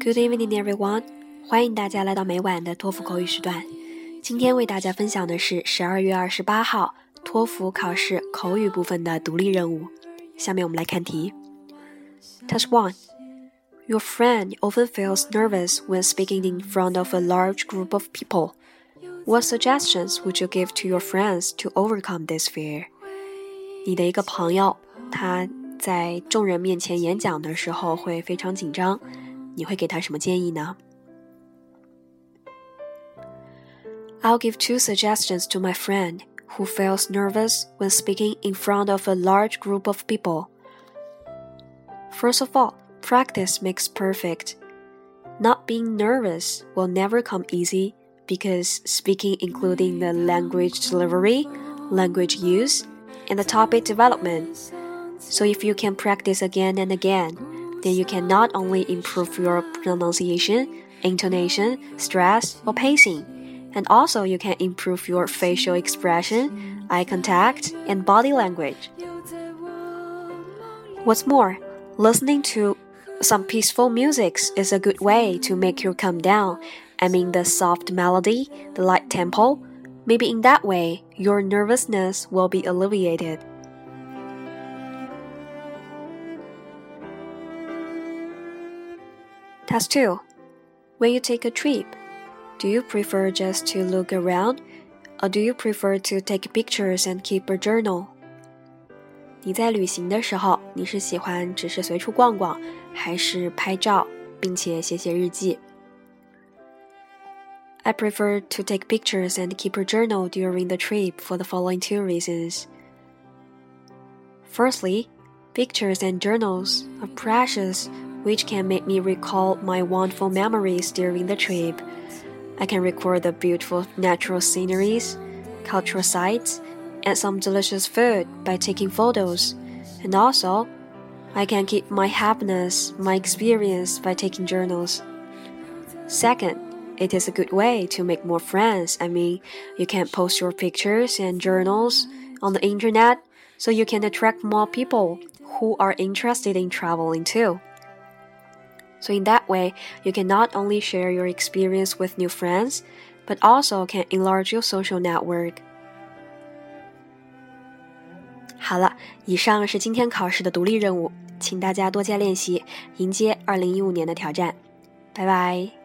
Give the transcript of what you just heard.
Good evening, everyone！欢迎大家来到每晚的托福口语时段。今天为大家分享的是十二月二十八号托福考试口语部分的独立任务。下面我们来看题。Test one. Your friend often feels nervous when speaking in front of a large group of people. What suggestions would you give to your friends to overcome this fear? 你的一个朋友，他在众人面前演讲的时候会非常紧张， 你会给他什么建议呢？I'll give two suggestions to my friend who feels nervous when speaking in front of a large group of people. First of all, practice makes perfect. Not being nervous will never come easy because speaking including the language delivery, language use, and the topic development so if you can practice again and again, then you can not only improve your pronunciation, intonation, stress, or pacing, and also you can improve your facial expression, eye contact, and body language. What's more, listening to some peaceful music is a good way to make you calm down. I mean, the soft melody, the light tempo. Maybe in that way, your nervousness will be alleviated. Task 2. When you take a trip, do you prefer just to look around or do you prefer to take pictures and keep a journal? 你在旅行的时候，你是喜欢只是随处逛逛，还是拍照并且写写日记？I prefer to take pictures and keep a journal during the trip for the following two reasons. Firstly, pictures and journals are precious which can make me recall my wonderful memories during the trip. I can record the beautiful natural sceneries, cultural sites, and some delicious food by taking photos. And also, I can keep my happiness, my experience by taking journals. Second, it is a good way to make more friends. I mean, you can post your pictures and journals on the internet so you can attract more people who are interested in traveling too. So in that way, you can not only share your experience with new friends, but also can enlarge your social network. 好了，以上是今天考试的独立任务，请大家多加练习，迎接2015年的挑战。拜拜。